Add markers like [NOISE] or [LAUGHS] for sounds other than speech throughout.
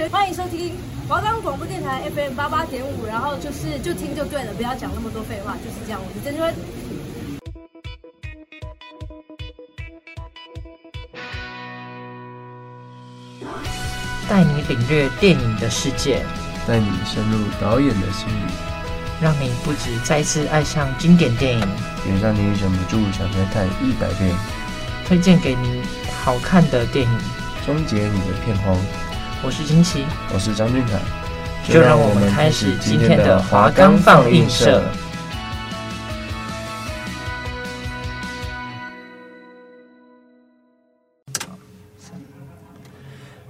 学，欢迎收听华冈广播电台 FM 八八点五，然后就是就听就对了，不要讲那么多废话，就是这样。我是曾芷芬，带你领略电影的世界，带你深入导演的心里，让你不止再次爱上经典电影，也让你忍不住想再看一百遍。推荐给你好看的电影，终结你的片荒。我是金奇，我是张俊凯，就让我们开始今天的华冈放映社。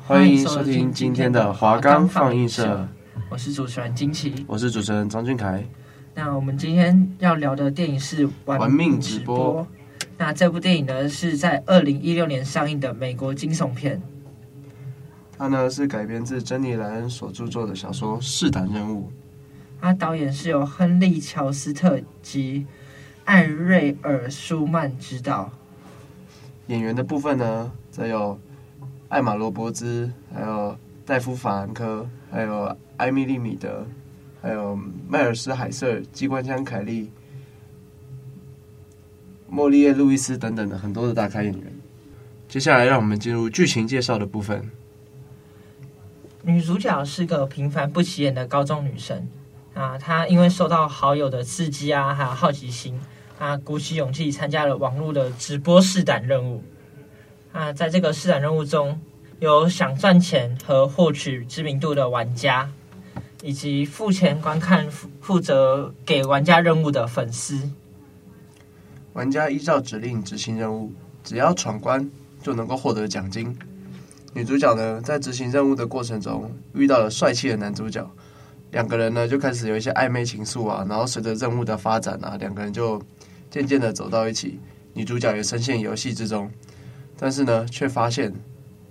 欢迎收听今天的华冈放映社。我是主持人金奇，我是主持人张俊凯。那我们今天要聊的电影是《玩命直播》。那这部电影呢，是在二零一六年上映的美国惊悚片。它呢是改编自珍妮莱恩所著作的小说《试胆任务》。它导演是由亨利乔斯特及艾瑞尔舒曼执导。演员的部分呢，则有艾玛罗伯兹，还有戴夫法兰科，还有艾米丽米德，还有迈尔斯海瑟、机关枪凯利。莫利耶·路易斯等等的很多的大咖演员。接下来，让我们进入剧情介绍的部分。女主角是个平凡不起眼的高中女生啊，她因为受到好友的刺激啊，还有好奇心，啊，鼓起勇气参加了网络的直播试胆任务。啊，在这个试胆任务中，有想赚钱和获取知名度的玩家，以及付钱观看、负责给玩家任务的粉丝。玩家依照指令执行任务，只要闯关就能够获得奖金。女主角呢，在执行任务的过程中遇到了帅气的男主角，两个人呢就开始有一些暧昧情愫啊。然后随着任务的发展啊，两个人就渐渐的走到一起。女主角也深陷游戏之中，但是呢，却发现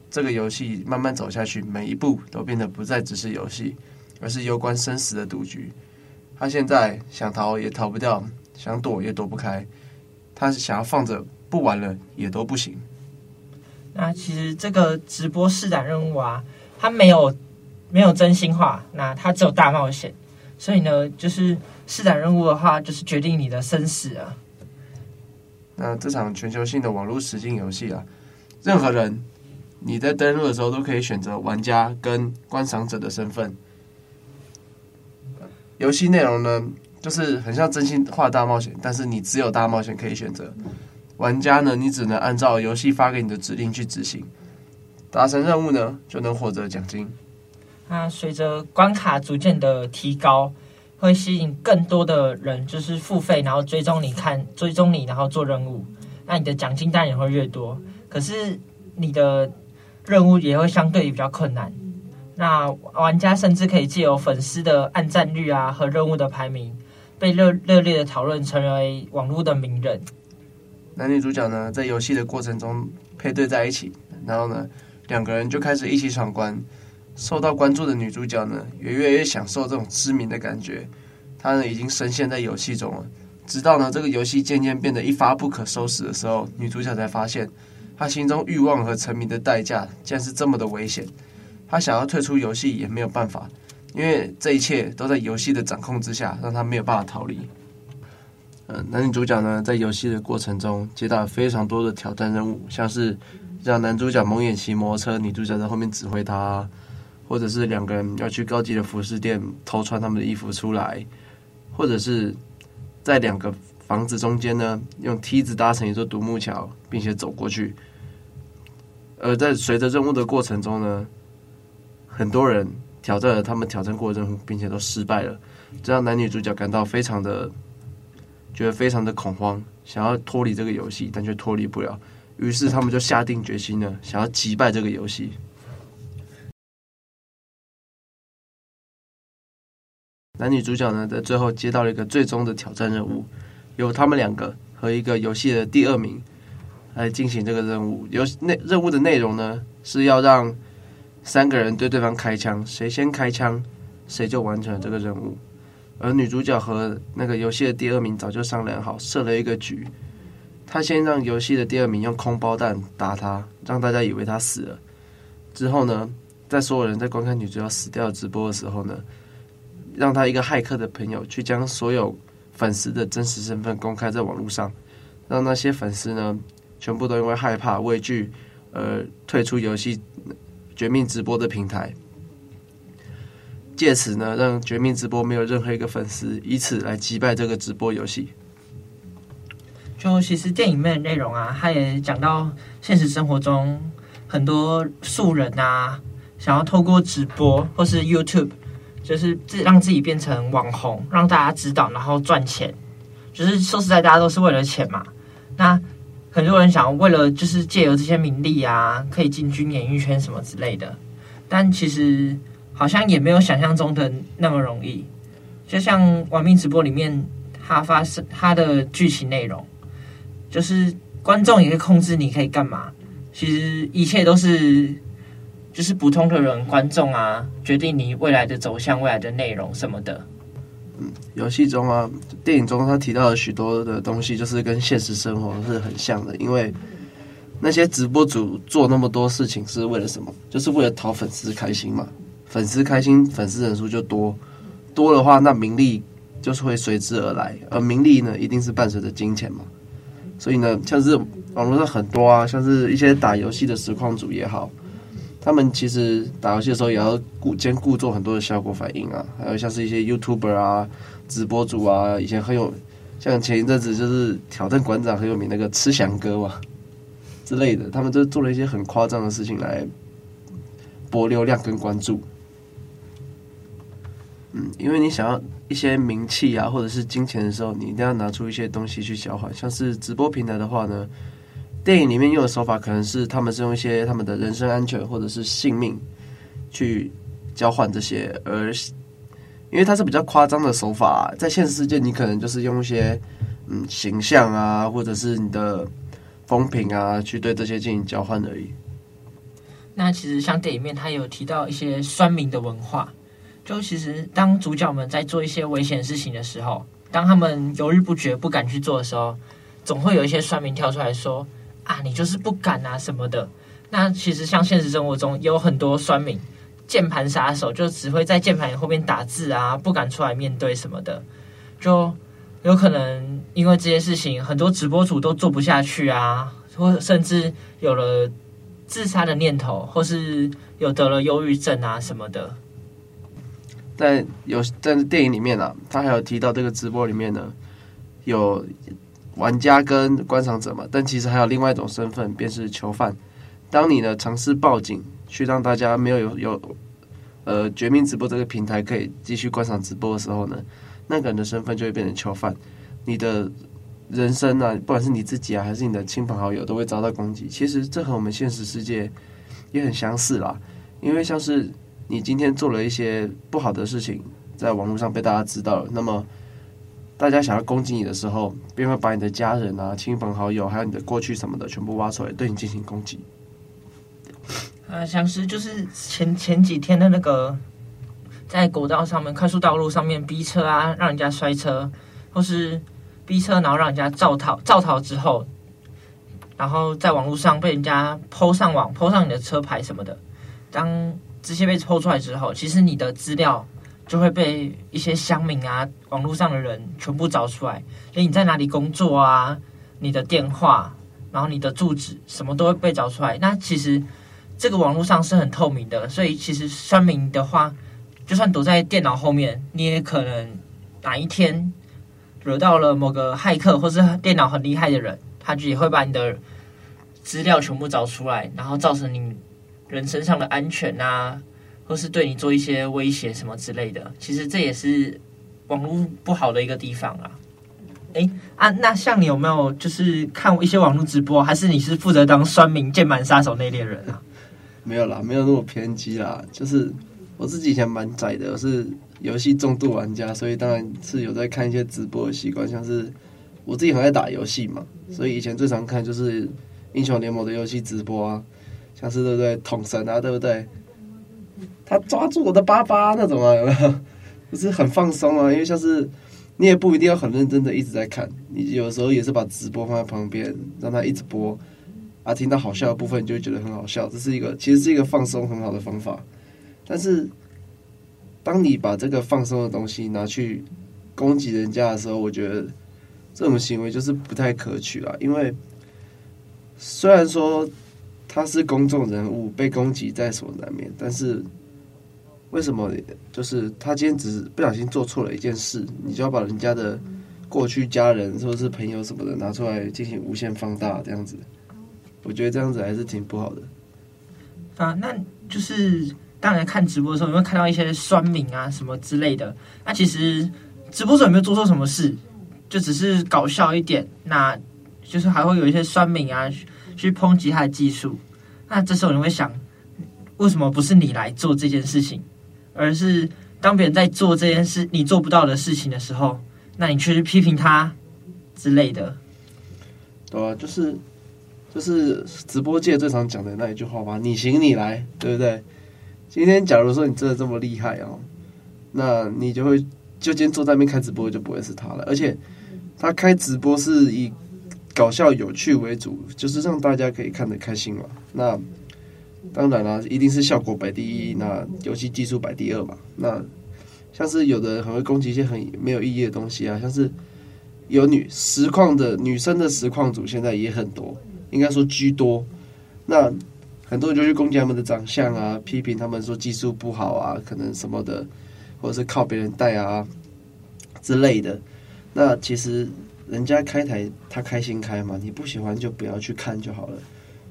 这个游戏慢慢走下去，每一步都变得不再只是游戏，而是攸关生死的赌局。她现在想逃也逃不掉，想躲也躲不开。他是想要放着不玩了也都不行。那其实这个直播试胆任务啊，它没有没有真心话，那它只有大冒险。所以呢，就是试胆任务的话，就是决定你的生死啊。那这场全球性的网络实境游戏啊，任何人你在登录的时候都可以选择玩家跟观赏者的身份。游戏内容呢，就是很像真心话大冒险，但是你只有大冒险可以选择。玩家呢，你只能按照游戏发给你的指令去执行，达成任务呢就能获得奖金。那随着关卡逐渐的提高，会吸引更多的人，就是付费然后追踪你看，追踪你然后做任务，那你的奖金当然也会越多。可是你的任务也会相对比较困难。那玩家甚至可以借由粉丝的按赞率啊和任务的排名。被热热烈的讨论，成为网络的名人。男女主角呢，在游戏的过程中配对在一起，然后呢，两个人就开始一起闯关。受到关注的女主角呢，也越来越享受这种知名的感觉。她呢，已经深陷在游戏中了。直到呢，这个游戏渐渐变得一发不可收拾的时候，女主角才发现，她心中欲望和沉迷的代价竟然是这么的危险。她想要退出游戏也没有办法。因为这一切都在游戏的掌控之下，让他没有办法逃离。男女主角呢，在游戏的过程中接到了非常多的挑战任务，像是让男主角蒙眼骑摩托车，女主角在后面指挥他，或者是两个人要去高级的服饰店偷穿他们的衣服出来，或者是在两个房子中间呢，用梯子搭成一座独木桥，并且走过去。而在随着任务的过程中呢，很多人。挑战了他们挑战过的任务，并且都失败了，这让男女主角感到非常的觉得非常的恐慌，想要脱离这个游戏，但却脱离不了。于是他们就下定决心了，想要击败这个游戏。男女主角呢，在最后接到了一个最终的挑战任务，由他们两个和一个游戏的第二名来进行这个任务。游内任务的内容呢，是要让。三个人对对方开枪，谁先开枪，谁就完成了这个任务。而女主角和那个游戏的第二名早就商量好，设了一个局。他先让游戏的第二名用空包弹打他，让大家以为他死了。之后呢，在所有人在观看女主角死掉直播的时候呢，让他一个骇客的朋友去将所有粉丝的真实身份公开在网络上，让那些粉丝呢全部都因为害怕畏惧而退出游戏绝命直播的平台，借此呢让绝命直播没有任何一个粉丝，以此来击败这个直播游戏。就其实电影里面的内容啊，他也讲到现实生活中很多素人啊，想要透过直播或是 YouTube，就是自让自己变成网红，让大家知道，然后赚钱。就是说实在，大家都是为了钱嘛。那很多人想要为了就是借由这些名利啊，可以进军演艺圈什么之类的，但其实好像也没有想象中的那么容易。就像《玩命直播》里面，它发生它的剧情内容。就是观众也可以控制你可以干嘛，其实一切都是就是普通的人观众啊，决定你未来的走向、未来的内容什么的。嗯，游戏中啊，电影中他提到的许多的东西，就是跟现实生活是很像的。因为那些直播主做那么多事情是为了什么？就是为了讨粉丝开心嘛。粉丝开心，粉丝人数就多，多的话，那名利就是会随之而来，而名利呢，一定是伴随着金钱嘛。所以呢，像是网络上很多啊，像是一些打游戏的实况主也好，他们其实打游戏的时候也要顾兼顾做很多的效果反应啊，还有像是一些 YouTuber 啊、直播主啊，以前很有像前一阵子就是挑战馆长很有名那个吃翔哥嘛之类的，他们就做了一些很夸张的事情来博流量跟关注。嗯，因为你想要一些名气啊，或者是金钱的时候，你一定要拿出一些东西去交换。像是直播平台的话呢，电影里面用的手法可能是他们是用一些他们的人身安全或者是性命去交换这些，而因为它是比较夸张的手法，在现实世界你可能就是用一些嗯形象啊，或者是你的风评啊，去对这些进行交换而已。那其实像电影里面，他有提到一些酸民的文化。就其实，当主角们在做一些危险事情的时候，当他们犹豫不决、不敢去做的时候，总会有一些酸民跳出来说：“啊，你就是不敢啊什么的。”那其实像现实生活中有很多酸民、键盘杀手，就只会在键盘后面打字啊，不敢出来面对什么的，就有可能因为这些事情，很多直播主都做不下去啊，或甚至有了自杀的念头，或是有得了忧郁症啊什么的。在有在电影里面啊，他还有提到这个直播里面呢，有玩家跟观赏者嘛，但其实还有另外一种身份，便是囚犯。当你呢尝试报警，去让大家没有有有呃绝命直播这个平台可以继续观赏直播的时候呢，那个人的身份就会变成囚犯。你的人生啊，不管是你自己啊，还是你的亲朋好友，都会遭到攻击。其实这和我们现实世界也很相似啦，因为像是。你今天做了一些不好的事情，在网络上被大家知道了，那么大家想要攻击你的时候，便会把你的家人啊、亲朋好友，还有你的过去什么的，全部挖出来对你进行攻击。啊，像是就是前前几天的那个，在国道上面、快速道路上面逼车啊，让人家摔车，或是逼车，然后让人家肇逃，肇逃之后，然后在网络上被人家 PO 上网，PO 上你的车牌什么的，当。这些被抽出来之后，其实你的资料就会被一些乡民啊、网络上的人全部找出来，连你在哪里工作啊、你的电话，然后你的住址，什么都会被找出来。那其实这个网络上是很透明的，所以其实乡民的话，就算躲在电脑后面，你也可能哪一天惹到了某个骇客或是电脑很厉害的人，他就也会把你的资料全部找出来，然后造成你。人身上的安全啊，或是对你做一些威胁什么之类的，其实这也是网络不好的一个地方啊。诶啊，那像你有没有就是看一些网络直播，还是你是负责当酸民键盘杀手那类人啊？没有啦，没有那么偏激啦。就是我自己以前蛮宅的，我是游戏重度玩家，所以当然是有在看一些直播的习惯。像是我自己很爱打游戏嘛，所以以前最常看就是英雄联盟的游戏直播啊。像是对不对，捅神啊，对不对？他抓住我的巴巴那种啊，有没有？[LAUGHS] 就是很放松啊，因为像是你也不一定要很认真的一直在看，你有时候也是把直播放在旁边，让他一直播啊，听到好笑的部分你就会觉得很好笑。这是一个其实是一个放松很好的方法。但是当你把这个放松的东西拿去攻击人家的时候，我觉得这种行为就是不太可取啊。因为虽然说他是公众人物，被攻击在所难免，但是为什么就是他今天只是不小心做错了一件事，你就要把人家的过去家人或者是朋友什么的拿出来进行无限放大？这样子，我觉得这样子还是挺不好的。啊，那就是当然看直播的时候，你会看到一些酸民啊什么之类的。那其实直播时有没有做错什么事？就只是搞笑一点，那就是还会有一些酸民啊去抨击他的技术。那这时候你会想，为什么不是你来做这件事情，而是当别人在做这件事你做不到的事情的时候，那你却去批评他之类的？对啊，就是。就是直播界最常讲的那一句话吧，你行你来，对不对？今天假如说你真的这么厉害哦，那你就会就今天坐在那边开直播就不会是他了。而且他开直播是以搞笑有趣为主，就是让大家可以看得开心嘛。那当然啦，一定是效果摆第一，那游戏技术摆第二嘛。那像是有的人很会攻击一些很没有意义的东西啊，像是有女实况的女生的实况主现在也很多。应该说居多，那很多人就去攻击他们的长相啊，批评他们说技术不好啊，可能什么的，或者是靠别人带啊之类的。那其实人家开台他开心开嘛，你不喜欢就不要去看就好了。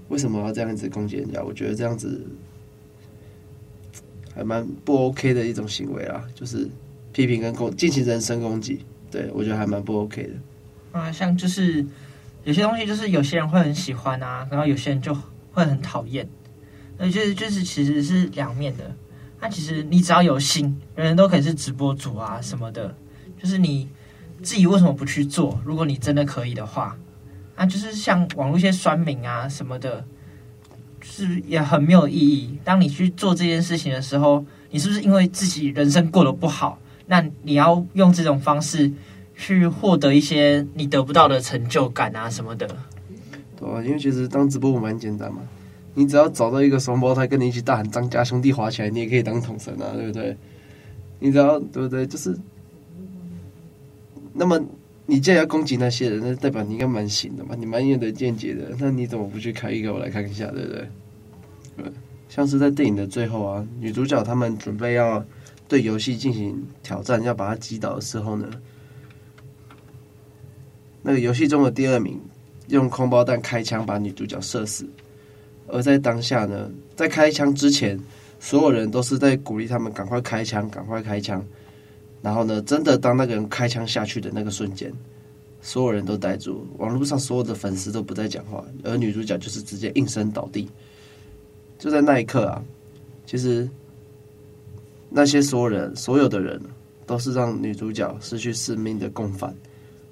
为什么要这样子攻击人家？我觉得这样子还蛮不 OK 的一种行为啊，就是批评跟攻进行人身攻击，对，我觉得还蛮不 OK 的。啊，像就是。有些东西就是有些人会很喜欢啊，然后有些人就会很讨厌，那就是就是其实是两面的。那其实你只要有心，人人都可以是直播主啊什么的。就是你自己为什么不去做？如果你真的可以的话，那就是像网络一些酸民啊什么的，就是也很没有意义。当你去做这件事情的时候，你是不是因为自己人生过得不好？那你要用这种方式。去获得一些你得不到的成就感啊什么的，对啊，因为其实当直播蛮简单嘛，你只要找到一个双胞胎跟你一起大喊张家兄弟滑起来，你也可以当统神啊，对不对？你只要对不对？就是，那么你既然要攻击那些人，那代表你应该蛮行的嘛，你蛮有的见解的，那你怎么不去开一个我来看一下，对不对？对，像是在电影的最后啊，女主角他们准备要对游戏进行挑战，要把它击倒的时候呢，那个游戏中的第二名用空包弹开枪把女主角射死，而在当下呢，在开枪之前，所有人都是在鼓励他们赶快开枪，赶快开枪。然后呢，真的当那个人开枪下去的那个瞬间，所有人都呆住，网络上所有的粉丝都不再讲话，而女主角就是直接应声倒地。就在那一刻啊，其实那些所有人，所有的人都是让女主角失去生命的共犯。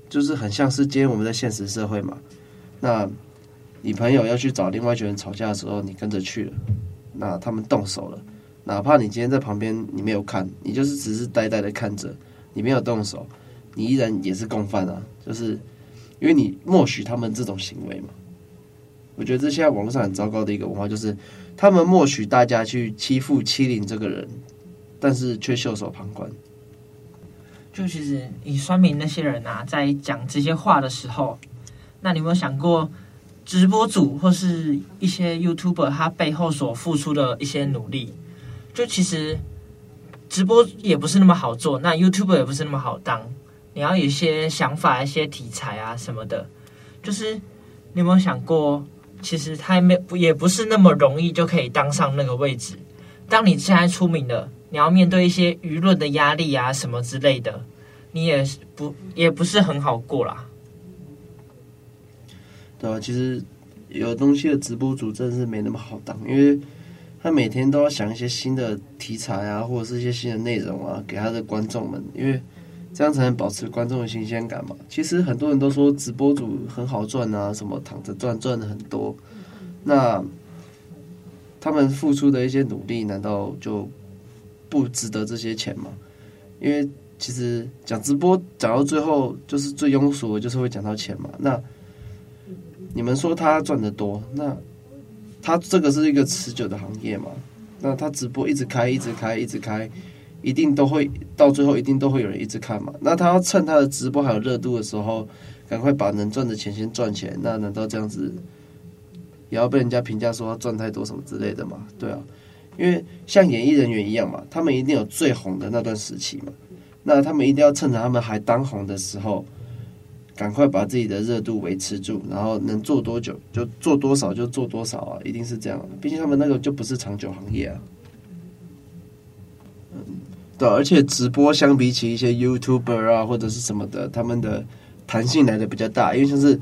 就是很像是今天我们在现实社会嘛，那你朋友要去找另外一群人吵架的时候，你跟着去了，那他们动手了，哪怕你今天在旁边你没有看，你就是只是呆呆的看着，你没有动手，你依然也是共犯啊，就是因为你默许他们这种行为嘛。我觉得这现在网络上很糟糕的一个文化，就是他们默许大家去欺负欺凌这个人，但是却袖手旁观。就其实你说明那些人啊，在讲这些话的时候，那你有没有想过，直播主或是一些 YouTuber 他背后所付出的一些努力？就其实直播也不是那么好做，那 YouTube 也不是那么好当。你要有一些想法、一些题材啊什么的，就是你有没有想过，其实他没也不是那么容易就可以当上那个位置。当你现在出名了。你要面对一些舆论的压力啊，什么之类的，你也不也不是很好过啦。对啊，其实有东西的直播主真的是没那么好当，因为他每天都要想一些新的题材啊，或者是一些新的内容啊，给他的观众们，因为这样才能保持观众的新鲜感嘛。其实很多人都说直播主很好赚啊，什么躺着赚赚的很多，那他们付出的一些努力，难道就？不值得这些钱吗？因为其实讲直播讲到最后，就是最庸俗的，就是会讲到钱嘛。那你们说他赚得多，那他这个是一个持久的行业嘛？那他直播一直开，一直开，一直开，一定都会到最后，一定都会有人一直看嘛。那他要趁他的直播还有热度的时候，赶快把能赚的钱先赚起来。那难道这样子也要被人家评价说赚太多什么之类的吗？对啊，因为像演艺人员一样嘛，他们一定有最红的那段时期嘛。那他们一定要趁着他们还当红的时候。赶快把自己的热度维持住，然后能做多久就做多少就做多少啊！一定是这样，毕竟他们那个就不是长久行业啊。嗯，对，而且直播相比起一些 YouTuber 啊或者是什么的，他们的弹性来的比较大，因为像是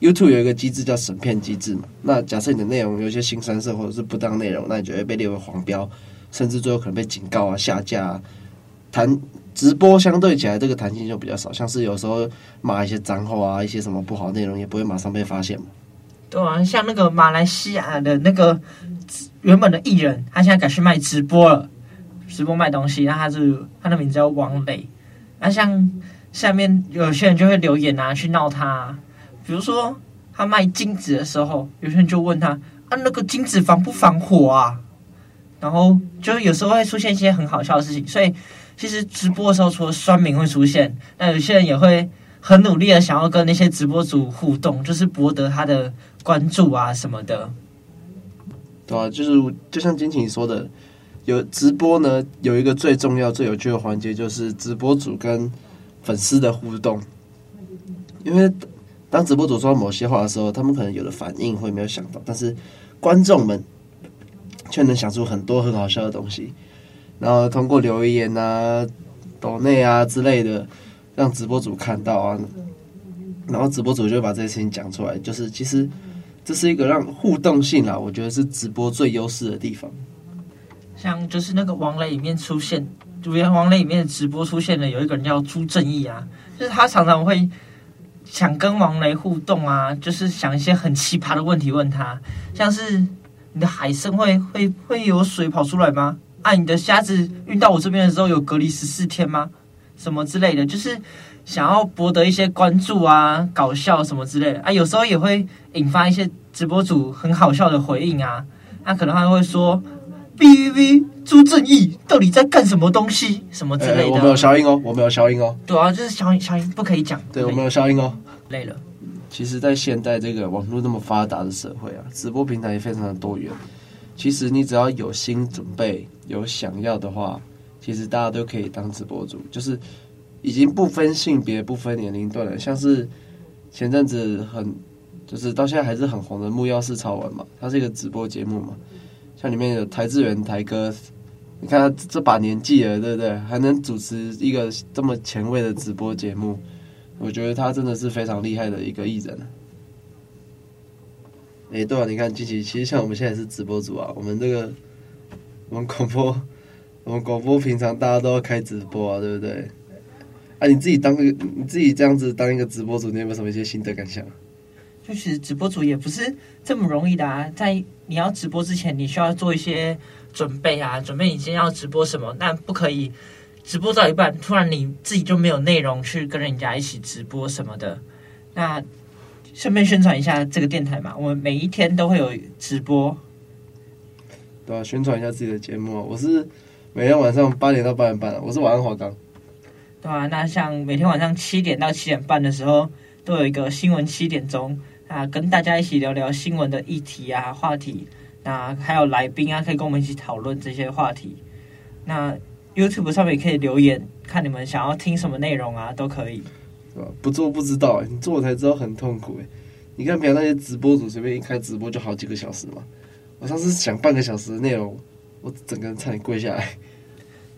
YouTube 有一个机制叫审片机制嘛。那假设你的内容有一些新三色或者是不当内容，那你就会被列为黄标，甚至最后可能被警告啊、下架啊。弹直播相对起来，这个弹性就比较少，像是有时候骂一些脏话啊，一些什么不好内容，也不会马上被发现嘛。对啊，像那个马来西亚的那个原本的艺人，他现在改去卖直播了，直播卖东西，那他是他的名字叫王磊。那像下面有些人就会留言啊，去闹他，比如说他卖金子的时候，有些人就问他啊，那个金子防不防火啊？然后就有时候会出现一些很好笑的事情，所以。其实直播的时候，除了酸民会出现，那有些人也会很努力的想要跟那些直播主互动，就是博得他的关注啊什么的。对啊，就是就像金晴说的，有直播呢，有一个最重要、最有趣的环节，就是直播主跟粉丝的互动。因为当直播主说某些话的时候，他们可能有的反应会没有想到，但是观众们却能想出很多很好笑的东西。然后通过留言啊、抖内啊之类的，让直播主看到啊，然后直播主就把这些事情讲出来。就是其实这是一个让互动性啊，我觉得是直播最优势的地方。像就是那个王雷里面出现，主演王雷里面的直播出现的有一个人叫朱正义啊，就是他常常会想跟王雷互动啊，就是想一些很奇葩的问题问他，像是你的海参会会会有水跑出来吗？啊，你的虾子运到我这边的时候有隔离十四天吗？什么之类的，就是想要博得一些关注啊，搞笑什么之类的啊。有时候也会引发一些直播主很好笑的回应啊。那、啊、可能他会说哔哔哔，朱正义到底在干什么东西？什么之类的。欸、我没有消音哦，我没有消音哦。对啊，就是消音消音不可以讲。对，我没有消音哦。累了。其实，在现代这个网络那么发达的社会啊，直播平台也非常的多元。其实你只要有心准备，有想要的话，其实大家都可以当直播主，就是已经不分性别、不分年龄段了。像是前阵子很，就是到现在还是很红的《木曜4超文》嘛，它是一个直播节目嘛。像里面有台智源台哥，你看他这把年纪了，对不对？还能主持一个这么前卫的直播节目，我觉得他真的是非常厉害的一个艺人。哎、欸，对啊，你看，近期其实像我们现在是直播主啊，我们这个，我们广播，我们广播平常大家都要开直播啊，对不对？啊，你自己当个，你自己这样子当一个直播主，你有没有什么一些心得感想？就是直播主也不是这么容易的啊，在你要直播之前，你需要做一些准备啊，准备你今天要直播什么，但不可以直播到一半，突然你自己就没有内容去跟人家一起直播什么的，那。顺便宣传一下这个电台嘛，我们每一天都会有直播，对啊，宣传一下自己的节目啊。我是每天晚上八点到八点半，我是晚安华冈，对啊，那像每天晚上七点到七点半的时候，都有一个新闻七点钟啊，跟大家一起聊聊新闻的议题啊、话题，那还有来宾啊，可以跟我们一起讨论这些话题。那 YouTube 上面也可以留言，看你们想要听什么内容啊，都可以。不做不知道，你做才知道很痛苦。你看，比如那些直播主随便一开直播就好几个小时嘛。我上次想半个小时的内容，我整个人差点跪下来。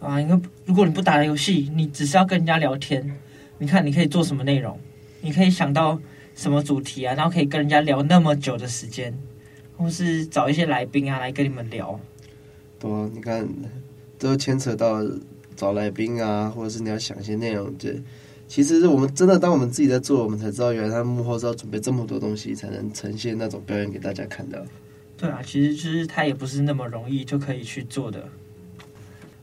啊，因为如果你不打游戏，你只是要跟人家聊天，你看你可以做什么内容？你可以想到什么主题啊？然后可以跟人家聊那么久的时间，或是找一些来宾啊来跟你们聊。对啊，你看，都牵扯到找来宾啊，或者是你要想一些内容就。其实我们真的，当我们自己在做，我们才知道原来他幕后是要准备这么多东西，才能呈现那种表演给大家看的。对啊，其实就是他也不是那么容易就可以去做的。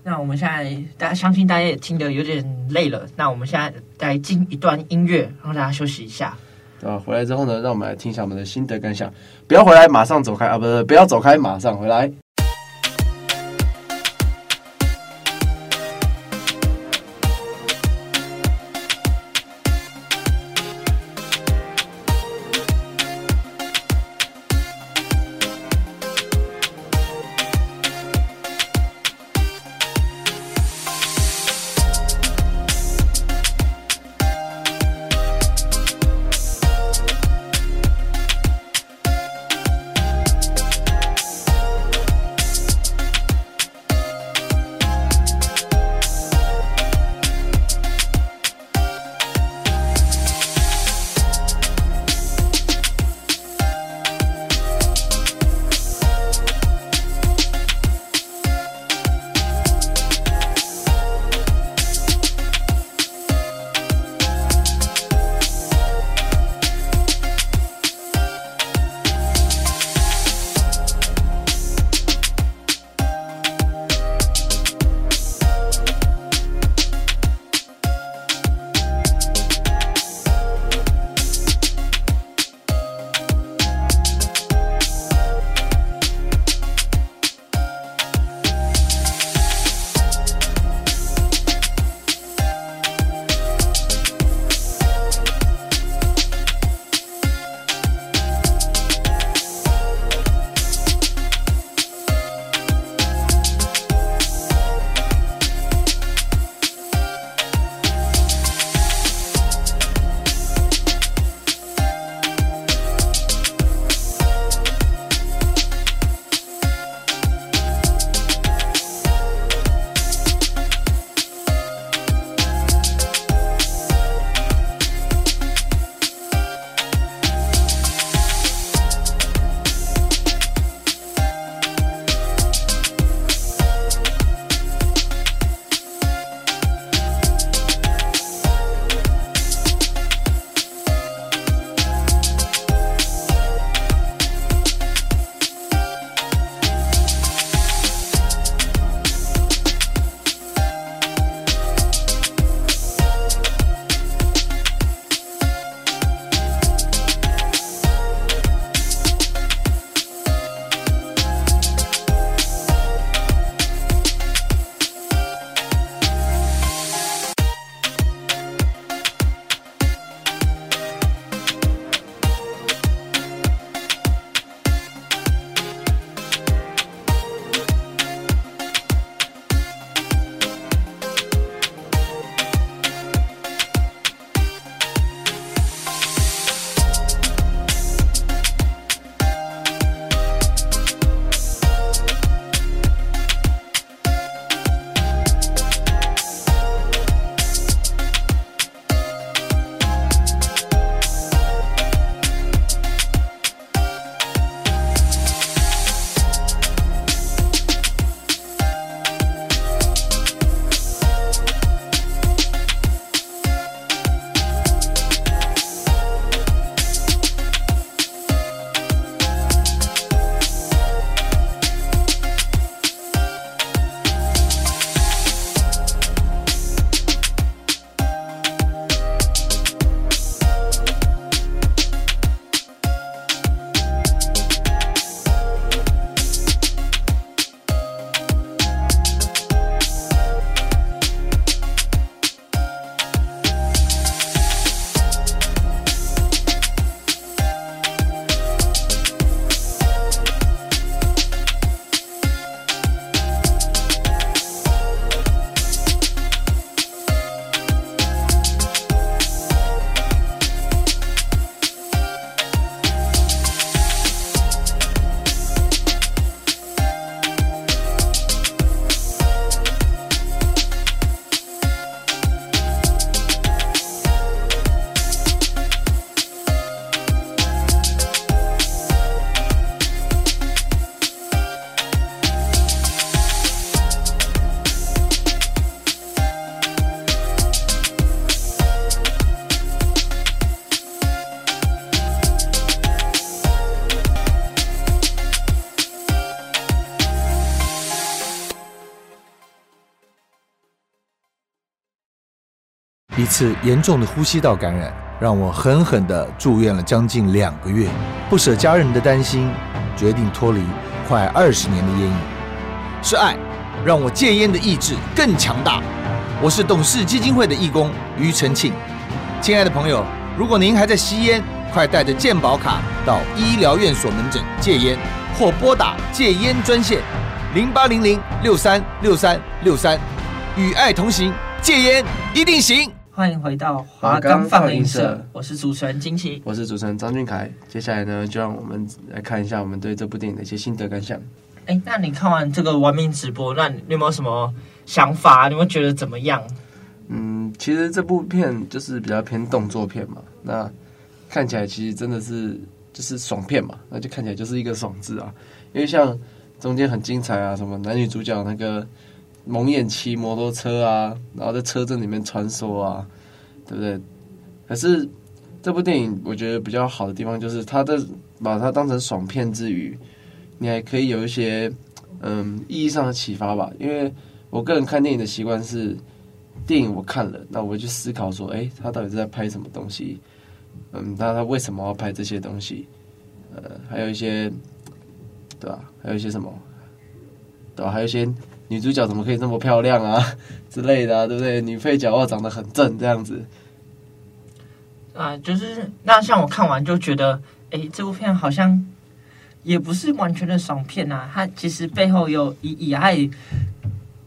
那我们现在大家相信大家也听得有点累了，那我们现在再进一段音乐，让大家休息一下。对啊，回来之后呢，让我们来听一下我们的心得感想。不要回来马上走开啊，不是，不要走开，马上回来。一次严重的呼吸道感染，让我狠狠地住院了将近两个月。不舍家人的担心，决定脱离快二十年的烟瘾。是爱，让我戒烟的意志更强大。我是董事基金会的义工庾澄庆。亲爱的朋友，如果您还在吸烟，快带着健保卡到医疗院所门诊戒烟，或拨打戒烟专线零八零零六三六三六三，与爱同行，戒烟一定行。欢迎回到华冈放映社，我是主持人金奇，我是主持人张俊凯。接下来呢，就让我们来看一下我们对这部电影的一些心得感想。哎，那你看完这个玩命直播，那你有没有什么想法？你会觉得怎么样？嗯，其实这部片就是比较偏动作片嘛，那看起来其实真的是就是爽片嘛，那就看起来就是一个爽字啊。因为像中间很精彩啊，什么男女主角那个。蒙眼骑摩托车啊，然后在车阵里面穿梭啊，对不对？可是这部电影我觉得比较好的地方就是，它的把它当成爽片之余，你还可以有一些嗯意义上的启发吧。因为我个人看电影的习惯是，电影我看了，那我会去思考说，哎，他到底是在拍什么东西？嗯，那他为什么要拍这些东西？呃，还有一些，对吧？还有一些什么？对吧？还有一些。女主角怎么可以这么漂亮啊 [LAUGHS] 之类的啊，对不对？女配角要长得很正这样子啊，就是那像我看完就觉得，哎，这部片好像也不是完全的爽片啊，它其实背后有以以爱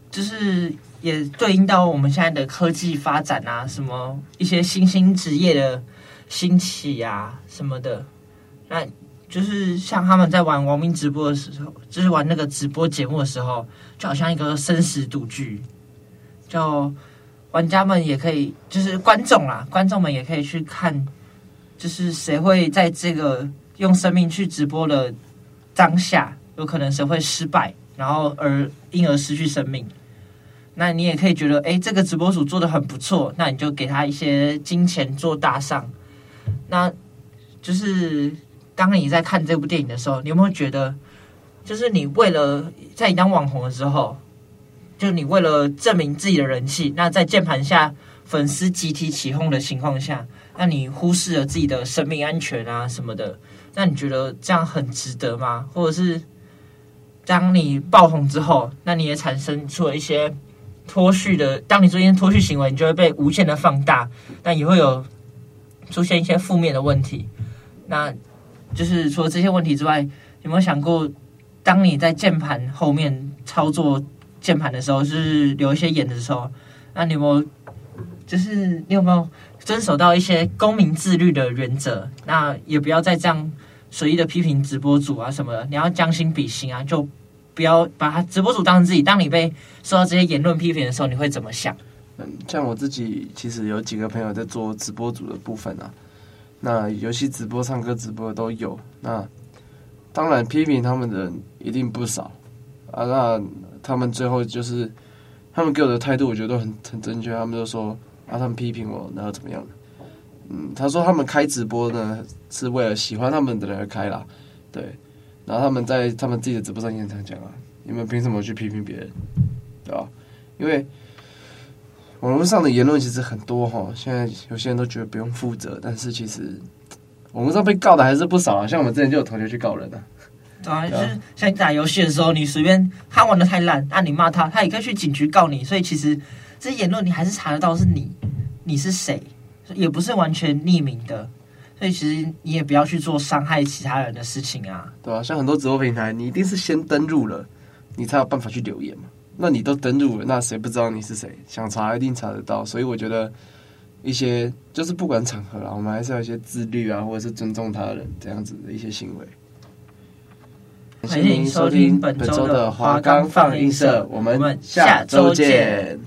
就是也对应到我们现在的科技发展啊，什么一些新兴职业的兴起啊什么的，那。就是像他们在玩亡命直播的时候，就是玩那个直播节目的时候，就好像一个生死赌局，就玩家们也可以，就是观众啦，观众们也可以去看，就是谁会在这个用生命去直播的当下，有可能谁会失败，然后而因而失去生命。那你也可以觉得，哎，这个直播主做的很不错，那你就给他一些金钱做大赏，那就是。当你在看这部电影的时候，你有没有觉得，就是你为了在你当网红的时候，就你为了证明自己的人气，那在键盘下粉丝集体起哄的情况下，那你忽视了自己的生命安全啊什么的，那你觉得这样很值得吗？或者是当你爆红之后，那你也产生出了一些脱序的，当你做一些脱序行为，你就会被无限的放大，那也会有出现一些负面的问题，那。就是除了这些问题之外，有没有想过，当你在键盘后面操作键盘的时候，就是留一些言的时候，那你有没有，就是你有没有遵守到一些公民自律的原则？那也不要再这样随意的批评直播主啊什么的，你要将心比心啊，就不要把他直播主当成自己。当你被受到这些言论批评的时候，你会怎么想？嗯，像我自己其实有几个朋友在做直播主的部分啊。那游戏直播、唱歌直播都有。那当然批评他们的人一定不少啊。那他们最后就是他们给我的态度，我觉得都很很正确。他们就说啊，他们批评我，然后怎么样？嗯，他说他们开直播呢，是为了喜欢他们的人而开啦。对，然后他们在他们自己的直播上也常讲啊，你们凭什么去批评别人？对吧？因为。网络上的言论其实很多哈，现在有些人都觉得不用负责，但是其实 [TSK] 网络上被告的还是不少啊。像我们之前就有同学去告人啊，对啊，就是像你打游戏的时候，你随便他玩的太烂，那你骂他，他也可以去警局告你。所以其实这些言论你还是查得到是你，你是谁，也不是完全匿名的。所以其实你也不要去做伤害其他人的事情啊。对啊，像很多直播平台，你一定是先登录了，你才有办法去留言嘛。那你都登录了，那谁不知道你是谁？想查一定查得到。所以我觉得一些就是不管场合啊，我们还是要一些自律啊，或者是尊重他人这样子的一些行为。欢迎收听本周的华冈放映社，我们下周见。